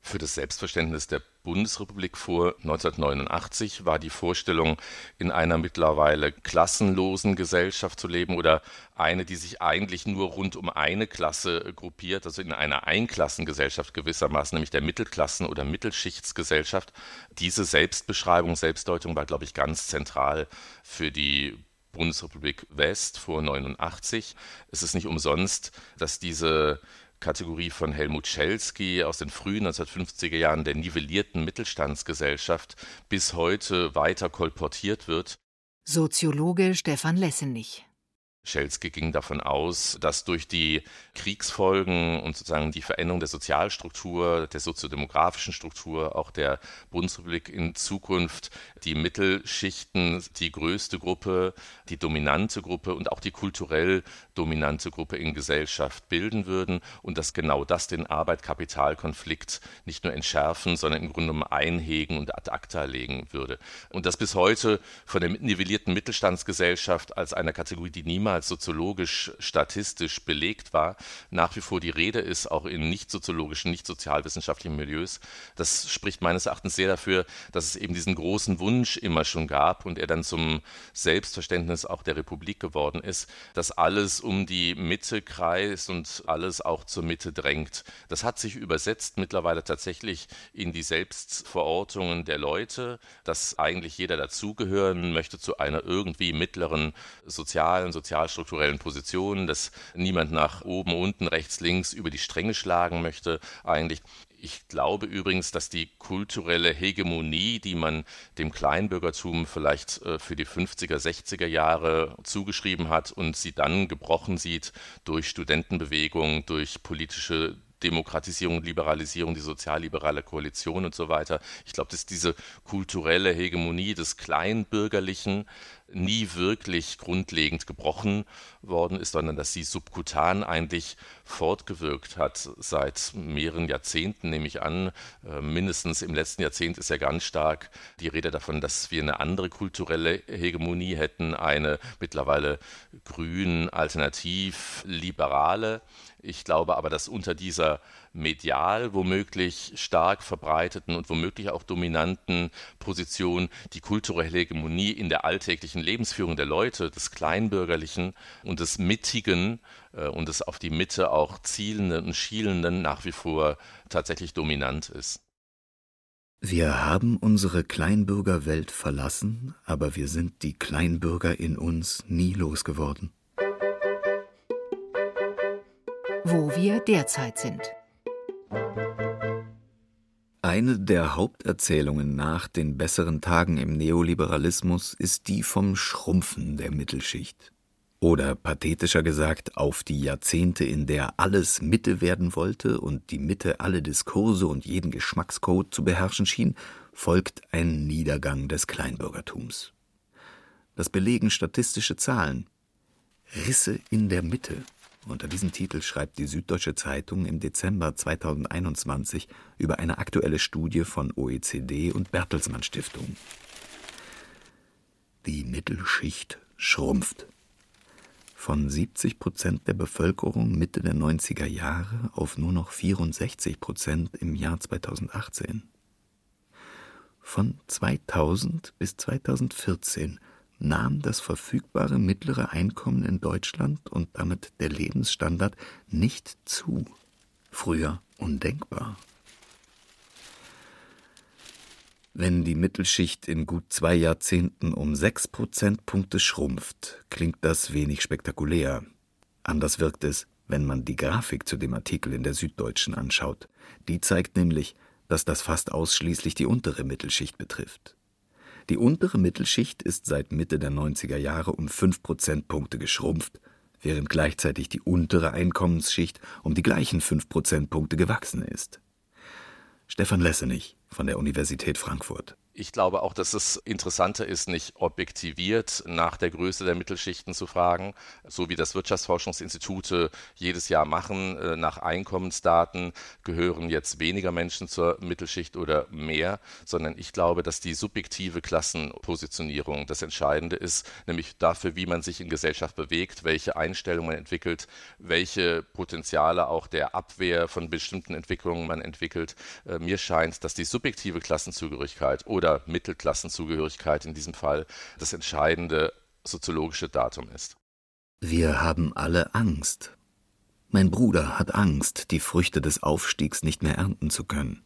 Für das Selbstverständnis der Bundesrepublik vor 1989 war die Vorstellung, in einer mittlerweile klassenlosen Gesellschaft zu leben oder eine, die sich eigentlich nur rund um eine Klasse gruppiert, also in einer Einklassengesellschaft gewissermaßen, nämlich der Mittelklassen- oder Mittelschichtsgesellschaft. Diese Selbstbeschreibung, Selbstdeutung war, glaube ich, ganz zentral für die Bundesrepublik West vor 89. Es ist nicht umsonst, dass diese Kategorie von Helmut Schelsky aus den frühen 1950er Jahren der nivellierten Mittelstandsgesellschaft bis heute weiter kolportiert wird. Soziologe Stefan Lessenich Schelske ging davon aus, dass durch die Kriegsfolgen und sozusagen die Veränderung der Sozialstruktur, der soziodemografischen Struktur auch der Bundesrepublik in Zukunft die Mittelschichten die größte Gruppe, die dominante Gruppe und auch die kulturell dominante Gruppe in Gesellschaft bilden würden und dass genau das den Arbeit-Kapital-Konflikt nicht nur entschärfen, sondern im Grunde genommen einhegen und ad acta legen würde. Und das bis heute von der nivellierten Mittelstandsgesellschaft als einer Kategorie, die niemals soziologisch, statistisch belegt war, nach wie vor die Rede ist, auch in nicht soziologischen, nicht sozialwissenschaftlichen Milieus. Das spricht meines Erachtens sehr dafür, dass es eben diesen großen Wunsch immer schon gab und er dann zum Selbstverständnis auch der Republik geworden ist, dass alles um die Mitte kreist und alles auch zur Mitte drängt. Das hat sich übersetzt mittlerweile tatsächlich in die Selbstverortungen der Leute, dass eigentlich jeder dazugehören möchte zu einer irgendwie mittleren sozialen, sozialstrukturellen Position, dass niemand nach oben, unten, rechts, links über die Stränge schlagen möchte eigentlich. Ich glaube übrigens, dass die kulturelle Hegemonie, die man dem Kleinbürgertum vielleicht äh, für die 50er, 60er Jahre zugeschrieben hat und sie dann gebrochen sieht durch Studentenbewegung, durch politische Demokratisierung, Liberalisierung, die sozialliberale Koalition und so weiter. Ich glaube, dass diese kulturelle Hegemonie des Kleinbürgerlichen nie wirklich grundlegend gebrochen worden ist, sondern dass sie subkutan eigentlich fortgewirkt hat seit mehreren Jahrzehnten, nehme ich an. Äh, mindestens im letzten Jahrzehnt ist ja ganz stark die Rede davon, dass wir eine andere kulturelle Hegemonie hätten, eine mittlerweile grün, alternativ, liberale. Ich glaube aber, dass unter dieser medial womöglich stark verbreiteten und womöglich auch dominanten Position die kulturelle Hegemonie in der alltäglichen Lebensführung der Leute, des Kleinbürgerlichen und des Mittigen äh, und des auf die Mitte auch zielenden und schielenden nach wie vor tatsächlich dominant ist. Wir haben unsere Kleinbürgerwelt verlassen, aber wir sind die Kleinbürger in uns nie losgeworden. Wo wir derzeit sind. Eine der Haupterzählungen nach den besseren Tagen im Neoliberalismus ist die vom Schrumpfen der Mittelschicht. Oder pathetischer gesagt, auf die Jahrzehnte, in der alles Mitte werden wollte und die Mitte alle Diskurse und jeden Geschmackscode zu beherrschen schien, folgt ein Niedergang des Kleinbürgertums. Das belegen statistische Zahlen. Risse in der Mitte unter diesem Titel schreibt die Süddeutsche Zeitung im Dezember 2021 über eine aktuelle Studie von OECD und Bertelsmann Stiftung. Die Mittelschicht schrumpft. Von 70 Prozent der Bevölkerung Mitte der 90er Jahre auf nur noch 64 Prozent im Jahr 2018. Von 2000 bis 2014 nahm das verfügbare mittlere Einkommen in Deutschland und damit der Lebensstandard nicht zu. Früher undenkbar. Wenn die Mittelschicht in gut zwei Jahrzehnten um sechs Prozentpunkte schrumpft, klingt das wenig spektakulär. Anders wirkt es, wenn man die Grafik zu dem Artikel in der Süddeutschen anschaut. Die zeigt nämlich, dass das fast ausschließlich die untere Mittelschicht betrifft. Die untere Mittelschicht ist seit Mitte der 90er Jahre um fünf Prozentpunkte geschrumpft, während gleichzeitig die untere Einkommensschicht um die gleichen fünf Prozentpunkte gewachsen ist. Stefan Lessenich von der Universität Frankfurt ich glaube auch, dass es interessanter ist, nicht objektiviert nach der Größe der Mittelschichten zu fragen, so wie das Wirtschaftsforschungsinstitute jedes Jahr machen. Äh, nach Einkommensdaten gehören jetzt weniger Menschen zur Mittelschicht oder mehr, sondern ich glaube, dass die subjektive Klassenpositionierung das Entscheidende ist, nämlich dafür, wie man sich in Gesellschaft bewegt, welche Einstellungen man entwickelt, welche Potenziale auch der Abwehr von bestimmten Entwicklungen man entwickelt. Äh, mir scheint, dass die subjektive Klassenzugehörigkeit oder oder Mittelklassenzugehörigkeit in diesem Fall das entscheidende soziologische Datum ist. Wir haben alle Angst. Mein Bruder hat Angst, die Früchte des Aufstiegs nicht mehr ernten zu können.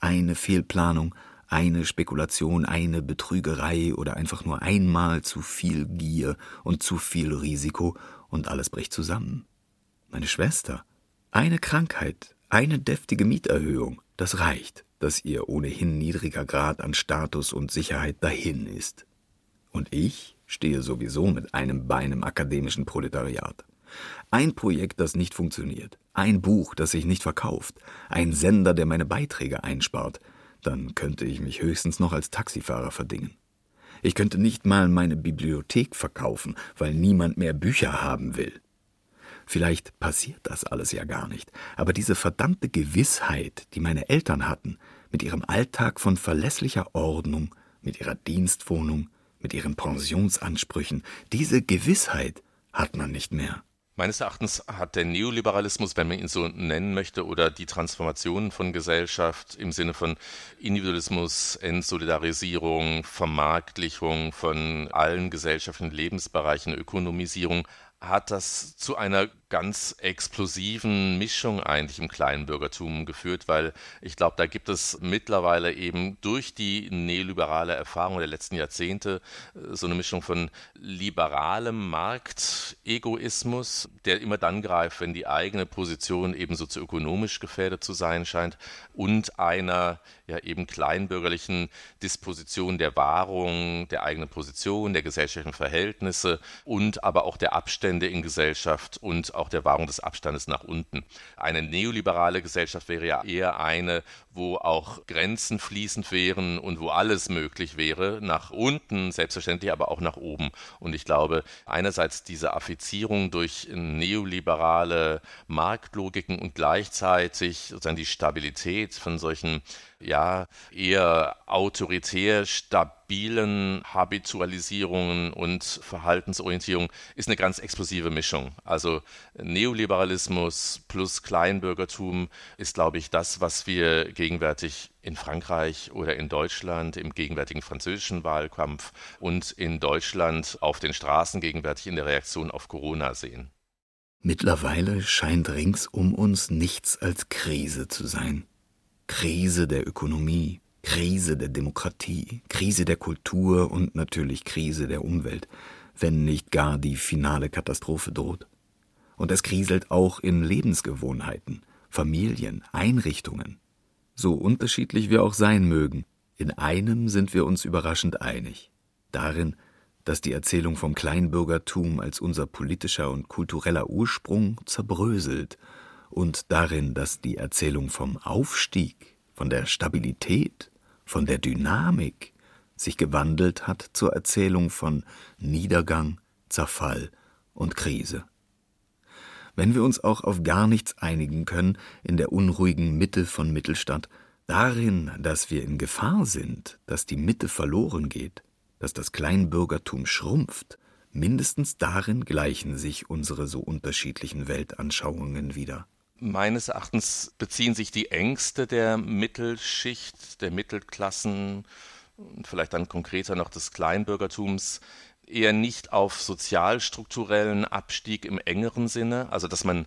Eine Fehlplanung, eine Spekulation, eine Betrügerei oder einfach nur einmal zu viel Gier und zu viel Risiko und alles bricht zusammen. Meine Schwester, eine Krankheit, eine deftige Mieterhöhung, das reicht dass ihr ohnehin niedriger Grad an Status und Sicherheit dahin ist. Und ich stehe sowieso mit einem Bein im akademischen Proletariat. Ein Projekt, das nicht funktioniert, ein Buch, das sich nicht verkauft, ein Sender, der meine Beiträge einspart, dann könnte ich mich höchstens noch als Taxifahrer verdingen. Ich könnte nicht mal meine Bibliothek verkaufen, weil niemand mehr Bücher haben will. Vielleicht passiert das alles ja gar nicht, aber diese verdammte Gewissheit, die meine Eltern hatten, mit ihrem Alltag von verlässlicher Ordnung, mit ihrer Dienstwohnung, mit ihren Pensionsansprüchen, diese Gewissheit hat man nicht mehr. Meines Erachtens hat der Neoliberalismus, wenn man ihn so nennen möchte, oder die Transformation von Gesellschaft im Sinne von Individualismus, Entsolidarisierung, Vermarktlichung von allen gesellschaftlichen Lebensbereichen, Ökonomisierung, hat das zu einer ganz explosiven Mischung eigentlich im kleinen Bürgertum geführt, weil ich glaube, da gibt es mittlerweile eben durch die neoliberale Erfahrung der letzten Jahrzehnte äh, so eine Mischung von liberalem Marktegoismus, der immer dann greift, wenn die eigene Position eben sozioökonomisch gefährdet zu sein scheint, und einer ja eben kleinbürgerlichen Disposition der Wahrung der eigenen Position, der gesellschaftlichen Verhältnisse und aber auch der Abstände in Gesellschaft und auch der Wahrung des Abstandes nach unten. Eine neoliberale Gesellschaft wäre ja eher eine, wo auch Grenzen fließend wären und wo alles möglich wäre, nach unten selbstverständlich, aber auch nach oben. Und ich glaube, einerseits diese Affizierung durch neoliberale Marktlogiken und gleichzeitig sozusagen die Stabilität von solchen ja eher autoritär stabilen Habitualisierungen und Verhaltensorientierung ist eine ganz explosive Mischung. Also Neoliberalismus plus Kleinbürgertum ist, glaube ich, das, was wir gegenwärtig in Frankreich oder in Deutschland im gegenwärtigen französischen Wahlkampf und in Deutschland auf den Straßen gegenwärtig in der Reaktion auf Corona sehen. Mittlerweile scheint rings um uns nichts als Krise zu sein. Krise der Ökonomie, Krise der Demokratie, Krise der Kultur und natürlich Krise der Umwelt, wenn nicht gar die finale Katastrophe droht. Und es kriselt auch in Lebensgewohnheiten, Familien, Einrichtungen. So unterschiedlich wir auch sein mögen, in einem sind wir uns überraschend einig, darin, dass die Erzählung vom Kleinbürgertum als unser politischer und kultureller Ursprung zerbröselt und darin, dass die Erzählung vom Aufstieg, von der Stabilität, von der Dynamik sich gewandelt hat zur Erzählung von Niedergang, Zerfall und Krise. Wenn wir uns auch auf gar nichts einigen können in der unruhigen Mitte von Mittelstadt, darin, dass wir in Gefahr sind, dass die Mitte verloren geht, dass das Kleinbürgertum schrumpft, mindestens darin gleichen sich unsere so unterschiedlichen Weltanschauungen wieder. Meines Erachtens beziehen sich die Ängste der Mittelschicht, der Mittelklassen und vielleicht dann konkreter noch des Kleinbürgertums eher nicht auf sozialstrukturellen Abstieg im engeren Sinne, also dass man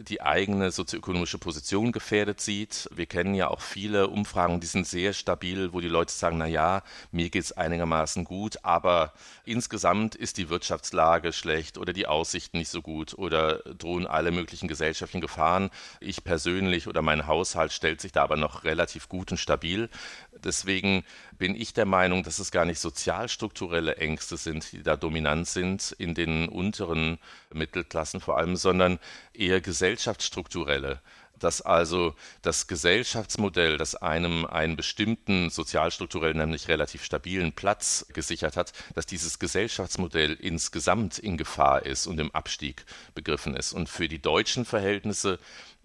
die eigene sozioökonomische Position gefährdet sieht. Wir kennen ja auch viele Umfragen, die sind sehr stabil, wo die Leute sagen, na ja, mir geht es einigermaßen gut, aber insgesamt ist die Wirtschaftslage schlecht oder die Aussichten nicht so gut oder drohen alle möglichen gesellschaftlichen Gefahren. Ich persönlich oder mein Haushalt stellt sich da aber noch relativ gut und stabil. Deswegen bin ich der Meinung, dass es gar nicht sozialstrukturelle Ängste sind, die da dominant sind in den unteren Mittelklassen vor allem, sondern eher gesellschaftsstrukturelle dass also das Gesellschaftsmodell, das einem einen bestimmten sozialstrukturell nämlich relativ stabilen Platz gesichert hat, dass dieses Gesellschaftsmodell insgesamt in Gefahr ist und im Abstieg begriffen ist. Und für die deutschen Verhältnisse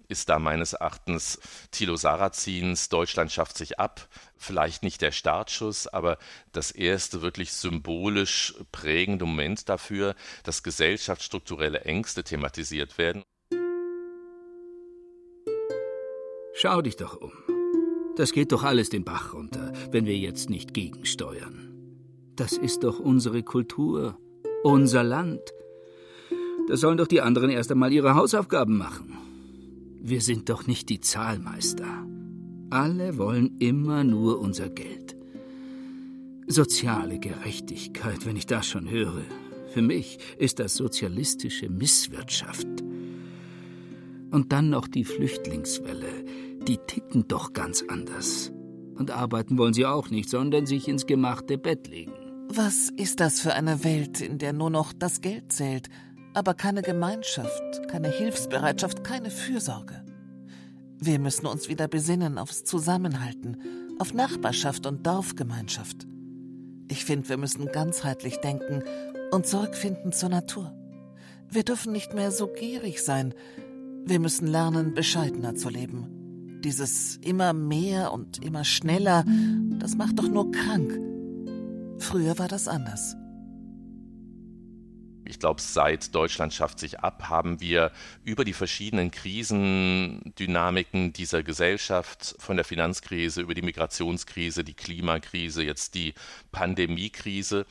ist da meines Erachtens Thilo Sarrazins Deutschland schafft sich ab. Vielleicht nicht der Startschuss, aber das erste wirklich symbolisch prägende Moment dafür, dass gesellschaftsstrukturelle Ängste thematisiert werden. Schau dich doch um. Das geht doch alles den Bach runter, wenn wir jetzt nicht gegensteuern. Das ist doch unsere Kultur, unser Land. Da sollen doch die anderen erst einmal ihre Hausaufgaben machen. Wir sind doch nicht die Zahlmeister. Alle wollen immer nur unser Geld. Soziale Gerechtigkeit, wenn ich das schon höre. Für mich ist das sozialistische Misswirtschaft. Und dann noch die Flüchtlingswelle. Die ticken doch ganz anders. Und arbeiten wollen sie auch nicht, sondern sich ins gemachte Bett legen. Was ist das für eine Welt, in der nur noch das Geld zählt, aber keine Gemeinschaft, keine Hilfsbereitschaft, keine Fürsorge? Wir müssen uns wieder besinnen aufs Zusammenhalten, auf Nachbarschaft und Dorfgemeinschaft. Ich finde, wir müssen ganzheitlich denken und zurückfinden zur Natur. Wir dürfen nicht mehr so gierig sein. Wir müssen lernen, bescheidener zu leben. Dieses immer mehr und immer schneller, das macht doch nur krank. Früher war das anders. Ich glaube, seit Deutschland schafft sich ab, haben wir über die verschiedenen Krisendynamiken dieser Gesellschaft, von der Finanzkrise über die Migrationskrise, die Klimakrise, jetzt die Pandemiekrise,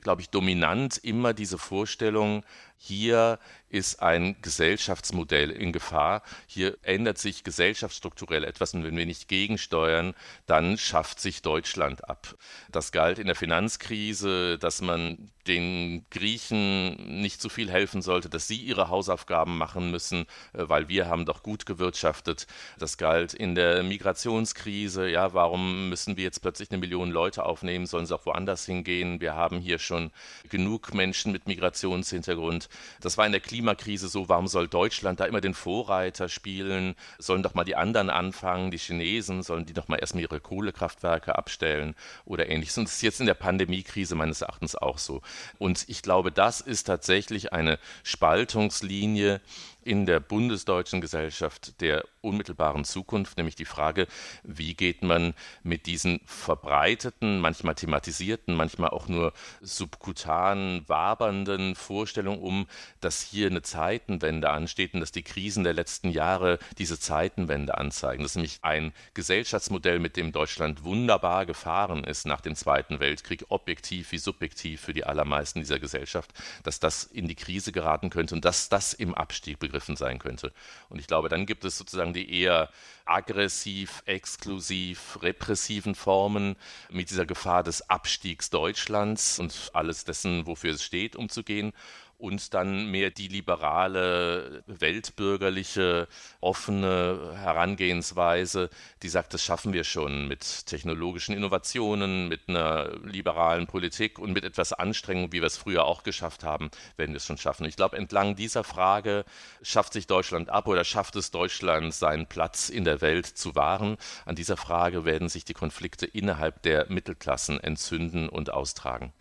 glaube ich, dominant immer diese Vorstellung, hier ist ein Gesellschaftsmodell in Gefahr. Hier ändert sich gesellschaftsstrukturell etwas und wenn wir nicht gegensteuern, dann schafft sich Deutschland ab. Das galt in der Finanzkrise, dass man den Griechen nicht zu viel helfen sollte, dass sie ihre Hausaufgaben machen müssen, äh, weil wir haben doch gut gewirtschaftet. Das galt in der Migrationskrise. Ja, warum müssen wir jetzt plötzlich eine Million Leute aufnehmen? Sollen sie auch woanders hingehen? Wir haben hier schon genug Menschen mit Migrationshintergrund. Das war in der Klimakrise so, warum soll Deutschland da immer den Vorreiter spielen? Sollen doch mal die anderen anfangen, die Chinesen, sollen die doch mal erstmal ihre Kohlekraftwerke abstellen oder ähnliches. Und das ist jetzt in der Pandemiekrise meines Erachtens auch so. Und ich glaube, das ist tatsächlich eine Spaltungslinie, in der bundesdeutschen Gesellschaft der unmittelbaren Zukunft, nämlich die Frage, wie geht man mit diesen verbreiteten, manchmal thematisierten, manchmal auch nur subkutan wabernden Vorstellungen um, dass hier eine Zeitenwende ansteht und dass die Krisen der letzten Jahre diese Zeitenwende anzeigen. Das ist nämlich ein Gesellschaftsmodell, mit dem Deutschland wunderbar gefahren ist nach dem Zweiten Weltkrieg, objektiv wie subjektiv für die allermeisten dieser Gesellschaft, dass das in die Krise geraten könnte und dass das im Abstieg begriffen begriffen sein könnte. Und ich glaube, dann gibt es sozusagen die eher aggressiv, exklusiv, repressiven Formen mit dieser Gefahr des Abstiegs Deutschlands und alles dessen, wofür es steht, umzugehen und dann mehr die liberale, weltbürgerliche, offene Herangehensweise, die sagt, das schaffen wir schon mit technologischen Innovationen, mit einer liberalen Politik und mit etwas Anstrengung, wie wir es früher auch geschafft haben, werden wir es schon schaffen. Ich glaube, entlang dieser Frage, schafft sich Deutschland ab oder schafft es Deutschland, seinen Platz in der Welt zu wahren? An dieser Frage werden sich die Konflikte innerhalb der Mittelklassen entzünden und austragen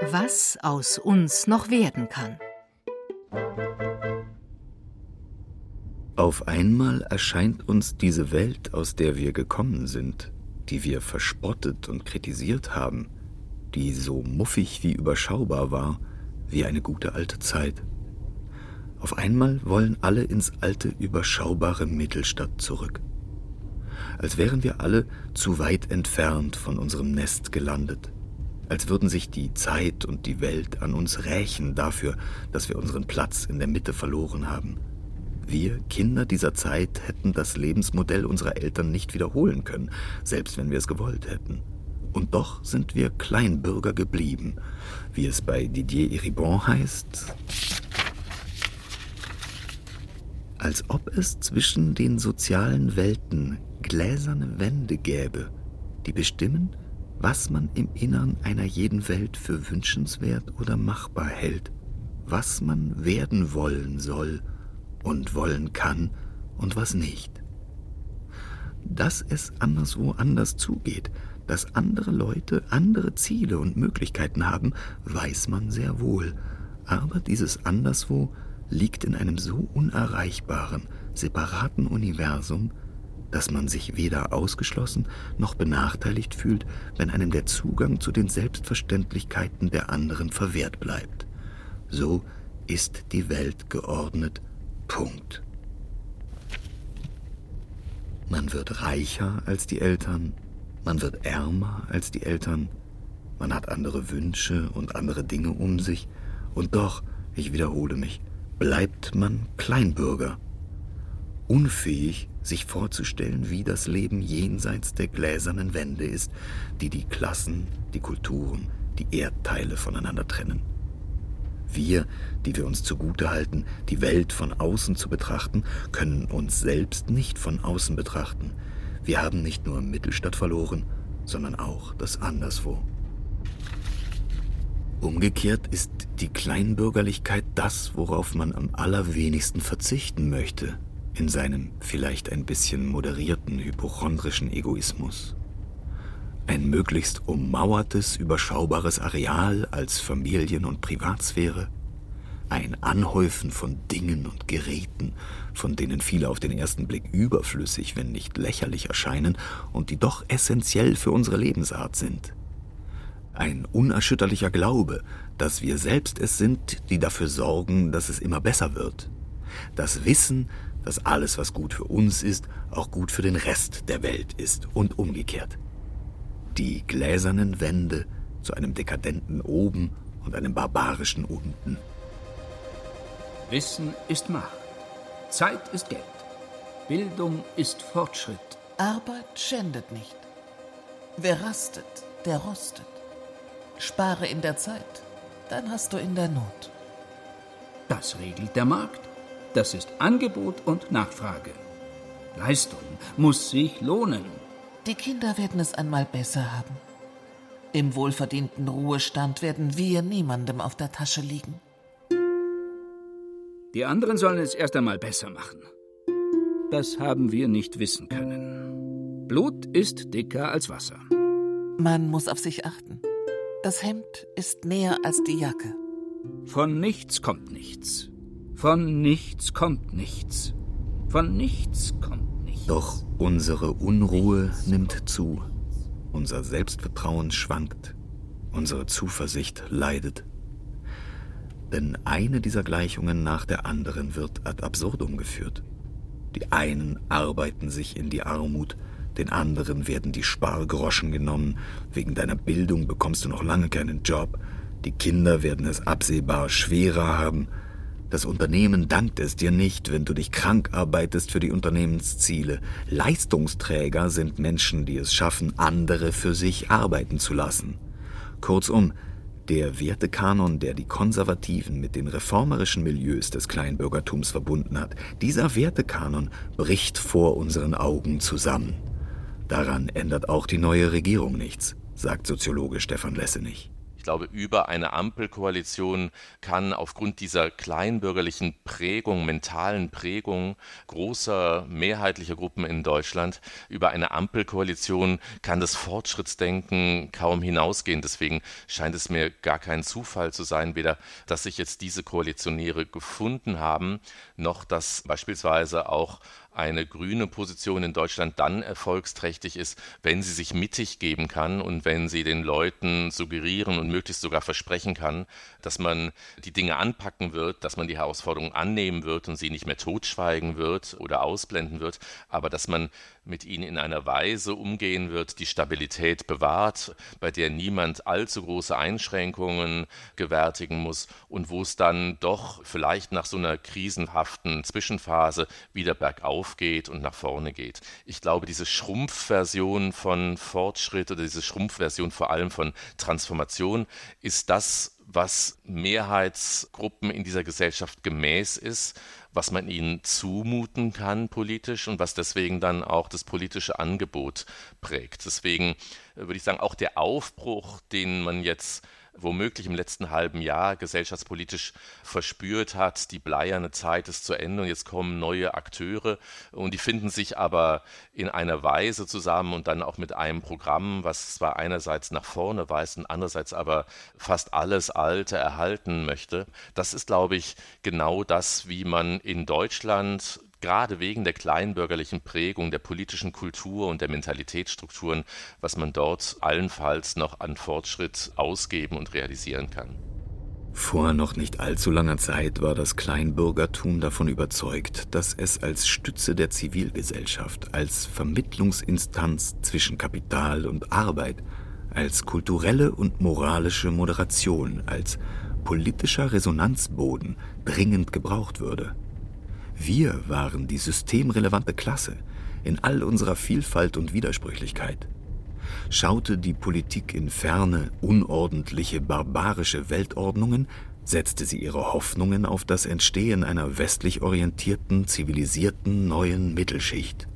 was aus uns noch werden kann. Auf einmal erscheint uns diese Welt, aus der wir gekommen sind, die wir verspottet und kritisiert haben, die so muffig wie überschaubar war, wie eine gute alte Zeit. Auf einmal wollen alle ins alte überschaubare Mittelstadt zurück. Als wären wir alle zu weit entfernt von unserem Nest gelandet als würden sich die Zeit und die Welt an uns rächen dafür, dass wir unseren Platz in der Mitte verloren haben. Wir, Kinder dieser Zeit, hätten das Lebensmodell unserer Eltern nicht wiederholen können, selbst wenn wir es gewollt hätten. Und doch sind wir Kleinbürger geblieben, wie es bei Didier Eribon heißt. Als ob es zwischen den sozialen Welten gläserne Wände gäbe, die bestimmen, was man im Innern einer jeden Welt für wünschenswert oder machbar hält, was man werden wollen soll und wollen kann und was nicht. Dass es anderswo anders zugeht, dass andere Leute andere Ziele und Möglichkeiten haben, weiß man sehr wohl, aber dieses Anderswo liegt in einem so unerreichbaren, separaten Universum, dass man sich weder ausgeschlossen noch benachteiligt fühlt, wenn einem der Zugang zu den Selbstverständlichkeiten der anderen verwehrt bleibt. So ist die Welt geordnet. Punkt. Man wird reicher als die Eltern, man wird ärmer als die Eltern, man hat andere Wünsche und andere Dinge um sich, und doch, ich wiederhole mich, bleibt man Kleinbürger, unfähig, sich vorzustellen, wie das Leben jenseits der gläsernen Wände ist, die die Klassen, die Kulturen, die Erdteile voneinander trennen. Wir, die wir uns zugute halten, die Welt von außen zu betrachten, können uns selbst nicht von außen betrachten. Wir haben nicht nur Mittelstadt verloren, sondern auch das Anderswo. Umgekehrt ist die Kleinbürgerlichkeit das, worauf man am allerwenigsten verzichten möchte, in seinem vielleicht ein bisschen moderierten hypochondrischen Egoismus. Ein möglichst ummauertes, überschaubares Areal als Familien- und Privatsphäre, ein Anhäufen von Dingen und Geräten, von denen viele auf den ersten Blick überflüssig, wenn nicht lächerlich erscheinen und die doch essentiell für unsere Lebensart sind. Ein unerschütterlicher Glaube, dass wir selbst es sind, die dafür sorgen, dass es immer besser wird. Das Wissen, dass alles, was gut für uns ist, auch gut für den Rest der Welt ist und umgekehrt. Die gläsernen Wände zu einem dekadenten Oben und einem barbarischen Unten. Wissen ist Macht. Zeit ist Geld. Bildung ist Fortschritt. Arbeit schändet nicht. Wer rastet, der rostet. Spare in der Zeit, dann hast du in der Not. Das regelt der Markt. Das ist Angebot und Nachfrage. Leistung muss sich lohnen. Die Kinder werden es einmal besser haben. Im wohlverdienten Ruhestand werden wir niemandem auf der Tasche liegen. Die anderen sollen es erst einmal besser machen. Das haben wir nicht wissen können. Blut ist dicker als Wasser. Man muss auf sich achten. Das Hemd ist näher als die Jacke. Von nichts kommt nichts. Von nichts kommt nichts. Von nichts kommt nichts. Doch unsere Unruhe nimmt zu. Unser Selbstvertrauen schwankt. Unsere Zuversicht leidet. Denn eine dieser Gleichungen nach der anderen wird ad absurdum geführt. Die einen arbeiten sich in die Armut, den anderen werden die Spargroschen genommen, wegen deiner Bildung bekommst du noch lange keinen Job, die Kinder werden es absehbar schwerer haben, das Unternehmen dankt es dir nicht, wenn du dich krank arbeitest für die Unternehmensziele. Leistungsträger sind Menschen, die es schaffen, andere für sich arbeiten zu lassen. Kurzum, der Wertekanon, der die Konservativen mit den reformerischen Milieus des Kleinbürgertums verbunden hat, dieser Wertekanon bricht vor unseren Augen zusammen. Daran ändert auch die neue Regierung nichts, sagt Soziologe Stefan Lessenich. Ich glaube, über eine Ampelkoalition kann aufgrund dieser kleinbürgerlichen Prägung, mentalen Prägung großer mehrheitlicher Gruppen in Deutschland, über eine Ampelkoalition kann das Fortschrittsdenken kaum hinausgehen. Deswegen scheint es mir gar kein Zufall zu sein, weder, dass sich jetzt diese Koalitionäre gefunden haben, noch dass beispielsweise auch eine grüne Position in Deutschland dann erfolgsträchtig ist, wenn sie sich mittig geben kann und wenn sie den Leuten suggerieren und möglichst sogar versprechen kann, dass man die Dinge anpacken wird, dass man die Herausforderungen annehmen wird und sie nicht mehr totschweigen wird oder ausblenden wird, aber dass man mit ihnen in einer Weise umgehen wird, die Stabilität bewahrt, bei der niemand allzu große Einschränkungen gewärtigen muss und wo es dann doch vielleicht nach so einer krisenhaften Zwischenphase wieder bergauf geht und nach vorne geht. Ich glaube, diese Schrumpfversion von Fortschritt oder diese Schrumpfversion vor allem von Transformation ist das, was Mehrheitsgruppen in dieser Gesellschaft gemäß ist, was man ihnen zumuten kann politisch und was deswegen dann auch das politische Angebot prägt. Deswegen äh, würde ich sagen, auch der Aufbruch, den man jetzt womöglich im letzten halben Jahr gesellschaftspolitisch verspürt hat, die bleierne Zeit ist zu Ende und jetzt kommen neue Akteure und die finden sich aber in einer Weise zusammen und dann auch mit einem Programm, was zwar einerseits nach vorne weist und andererseits aber fast alles Alte erhalten möchte. Das ist, glaube ich, genau das, wie man in Deutschland gerade wegen der kleinbürgerlichen Prägung, der politischen Kultur und der Mentalitätsstrukturen, was man dort allenfalls noch an Fortschritt ausgeben und realisieren kann. Vor noch nicht allzu langer Zeit war das Kleinbürgertum davon überzeugt, dass es als Stütze der Zivilgesellschaft, als Vermittlungsinstanz zwischen Kapital und Arbeit, als kulturelle und moralische Moderation, als politischer Resonanzboden dringend gebraucht würde. Wir waren die systemrelevante Klasse in all unserer Vielfalt und Widersprüchlichkeit. Schaute die Politik in ferne, unordentliche, barbarische Weltordnungen, setzte sie ihre Hoffnungen auf das Entstehen einer westlich orientierten, zivilisierten neuen Mittelschicht.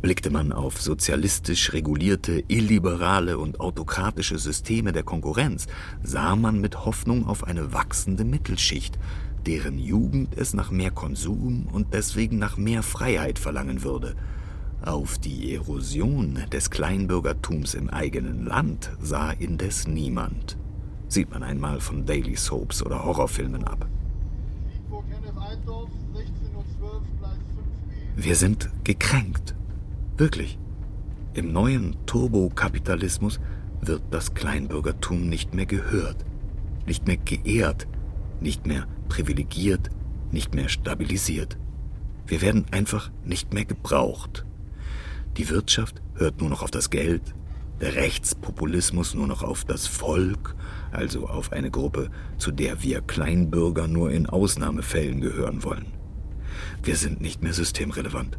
Blickte man auf sozialistisch regulierte, illiberale und autokratische Systeme der Konkurrenz, sah man mit Hoffnung auf eine wachsende Mittelschicht, deren Jugend es nach mehr Konsum und deswegen nach mehr Freiheit verlangen würde. Auf die Erosion des Kleinbürgertums im eigenen Land sah indes niemand. Sieht man einmal von Daily Soaps oder Horrorfilmen ab. Wir sind gekränkt. Wirklich. Im neuen Turbokapitalismus wird das Kleinbürgertum nicht mehr gehört, nicht mehr geehrt, nicht mehr privilegiert, nicht mehr stabilisiert. Wir werden einfach nicht mehr gebraucht. Die Wirtschaft hört nur noch auf das Geld, der Rechtspopulismus nur noch auf das Volk, also auf eine Gruppe, zu der wir Kleinbürger nur in Ausnahmefällen gehören wollen. Wir sind nicht mehr systemrelevant.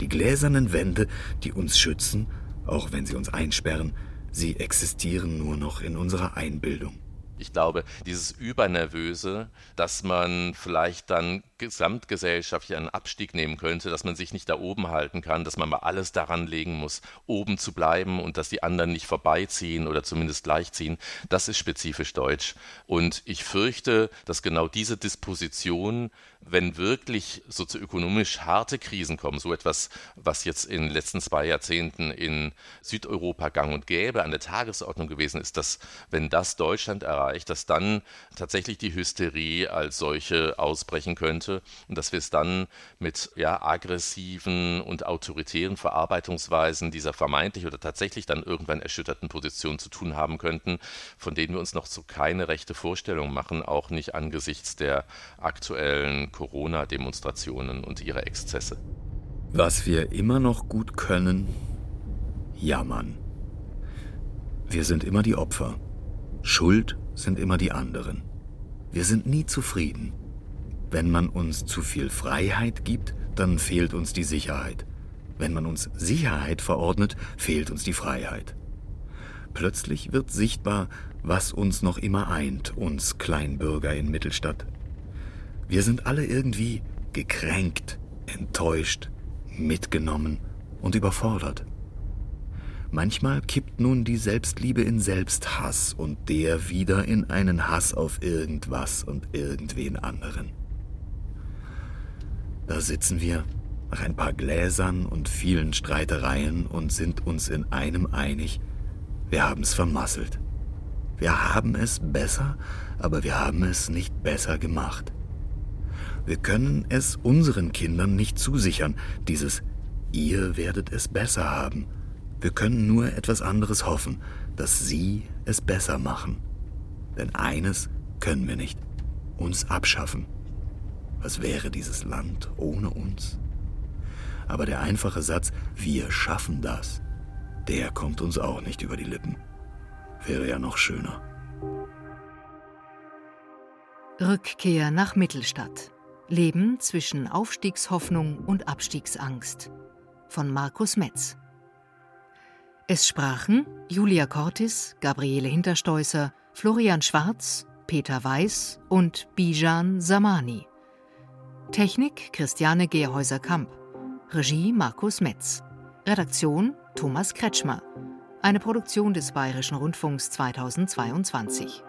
Die gläsernen Wände, die uns schützen, auch wenn sie uns einsperren, sie existieren nur noch in unserer Einbildung. Ich glaube, dieses Übernervöse, dass man vielleicht dann gesamtgesellschaftlich einen Abstieg nehmen könnte, dass man sich nicht da oben halten kann, dass man mal alles daran legen muss, oben zu bleiben und dass die anderen nicht vorbeiziehen oder zumindest gleichziehen, das ist spezifisch deutsch. Und ich fürchte, dass genau diese Disposition wenn wirklich sozioökonomisch harte Krisen kommen, so etwas, was jetzt in den letzten zwei Jahrzehnten in Südeuropa gang und gäbe, an der Tagesordnung gewesen ist, dass wenn das Deutschland erreicht, dass dann tatsächlich die Hysterie als solche ausbrechen könnte und dass wir es dann mit ja, aggressiven und autoritären Verarbeitungsweisen dieser vermeintlich oder tatsächlich dann irgendwann erschütterten Position zu tun haben könnten, von denen wir uns noch so keine rechte Vorstellung machen, auch nicht angesichts der aktuellen Corona-Demonstrationen und ihre Exzesse. Was wir immer noch gut können, jammern. Wir sind immer die Opfer. Schuld sind immer die anderen. Wir sind nie zufrieden. Wenn man uns zu viel Freiheit gibt, dann fehlt uns die Sicherheit. Wenn man uns Sicherheit verordnet, fehlt uns die Freiheit. Plötzlich wird sichtbar, was uns noch immer eint, uns Kleinbürger in Mittelstadt. Wir sind alle irgendwie gekränkt, enttäuscht, mitgenommen und überfordert. Manchmal kippt nun die Selbstliebe in Selbsthass und der wieder in einen Hass auf irgendwas und irgendwen anderen. Da sitzen wir nach ein paar Gläsern und vielen Streitereien und sind uns in einem einig, wir haben es vermasselt. Wir haben es besser, aber wir haben es nicht besser gemacht. Wir können es unseren Kindern nicht zusichern, dieses Ihr werdet es besser haben. Wir können nur etwas anderes hoffen, dass Sie es besser machen. Denn eines können wir nicht, uns abschaffen. Was wäre dieses Land ohne uns? Aber der einfache Satz, wir schaffen das, der kommt uns auch nicht über die Lippen. Wäre ja noch schöner. Rückkehr nach Mittelstadt. Leben zwischen Aufstiegshoffnung und Abstiegsangst von Markus Metz. Es sprachen Julia Cortis, Gabriele Hinterstoißer, Florian Schwarz, Peter Weiß und Bijan Samani. Technik Christiane Gerhäuser-Kamp. Regie Markus Metz. Redaktion Thomas Kretschmer. Eine Produktion des Bayerischen Rundfunks 2022.